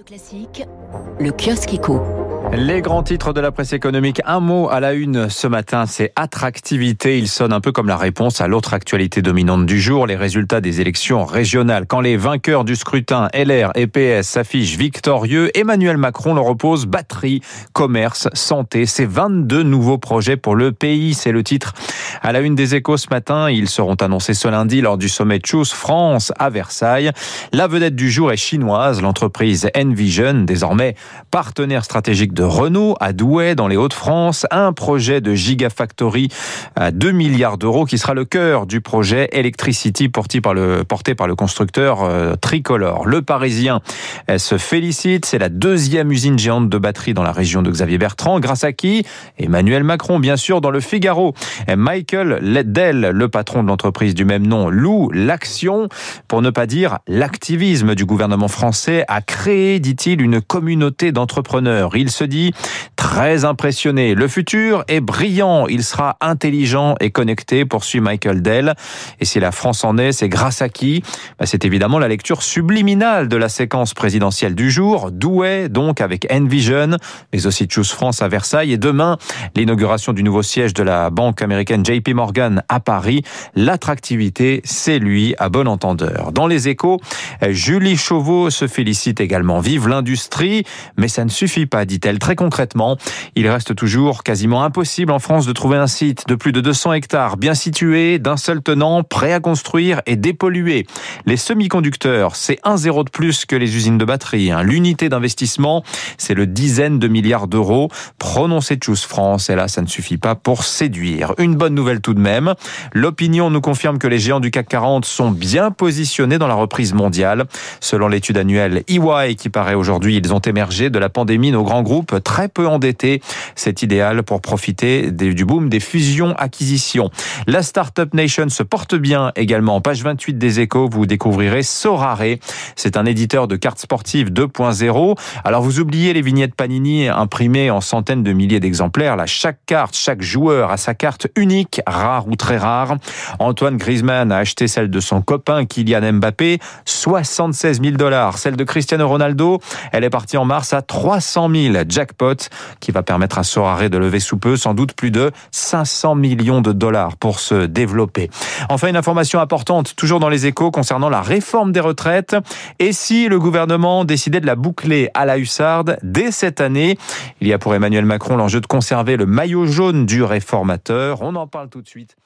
Classique, le kiosque éco. Les grands titres de la presse économique. Un mot à la une ce matin, c'est attractivité. Il sonne un peu comme la réponse à l'autre actualité dominante du jour, les résultats des élections régionales. Quand les vainqueurs du scrutin LR et PS s'affichent victorieux, Emmanuel Macron leur oppose batterie, commerce, santé. C'est 22 nouveaux projets pour le pays. C'est le titre à la une des échos ce matin. Ils seront annoncés ce lundi lors du sommet Choose France à Versailles. La vedette du jour est chinoise. L'entreprise Envision, désormais partenaire stratégique de Renault à Douai dans les Hauts-de-France, un projet de Gigafactory à 2 milliards d'euros qui sera le cœur du projet Electricity porté par le, porté par le constructeur euh, Tricolore. Le Parisien se félicite, c'est la deuxième usine géante de batterie dans la région de Xavier Bertrand, grâce à qui? Emmanuel Macron, bien sûr, dans le Figaro. Michael Dell, le patron de l'entreprise du même nom, loue l'action, pour ne pas dire l'activisme du gouvernement français, a créé, dit-il, une communauté d'entrepreneurs. Il se dit très impressionné. Le futur est brillant, il sera intelligent et connecté, poursuit Michael Dell. Et si la France en est, c'est grâce à qui? Bah, C'est évidemment la lecture subliminale de la séquence présidentielle du jour, Douai, donc avec Envision, mais aussi Choose France à Versailles. Et demain, l'inauguration du nouveau siège de la banque américaine JP Morgan à Paris. L'attractivité, c'est lui, à bon entendeur. Dans les échos, Julie Chauveau se félicite également. Vive l'industrie, mais ça ne suffit pas, dit-elle très concrètement. Il reste toujours quasiment impossible en France de trouver un site de plus de 200 hectares bien situé, d'un seul tenant, prêt à construire et dépolluer. Les semi-conducteurs, c'est un zéro de plus que les usines de batterie. Hein. L'unité d'investissement, c'est le dizaine de milliards d'euros. Prononcé Choose France, et là, ça ne suffit pas pour séduire. Une bonne nouvelle tout de même. L'opinion nous confirme que les géants du CAC 40 sont bien positionnés dans la reprise mondiale. Selon l'étude annuelle EY qui paraît aujourd'hui, ils ont émergé de la pandémie. Nos grands groupes très peu endettés. C'est idéal pour profiter du boom des fusions-acquisitions. La Startup Nation se porte bien également. Page 28 des échos, vous découvrirez Sorare. C'est un éditeur de cartes sportives 2.0. Alors vous oubliez les vignettes Panini imprimées en centaines de milliers d'exemplaires. Là, chaque carte, chaque joueur a sa carte unique, rare ou très rare. Antoine Griezmann a acheté celle de son copain Kylian Mbappé, 76 000 dollars. Celle de Cristiano Ronaldo, elle est partie en mars à 300 000 jackpot, qui va permettre à Sorare de lever sous peu sans doute plus de 500 millions de dollars pour se développer. Enfin, une information importante, toujours dans les échos, concernant la réforme des retraites. Et si le gouvernement décidait de la boucler à la hussarde dès cette année, il y a pour Emmanuel Macron l'enjeu de conserver le maillot jaune du réformateur. On en parle tout de suite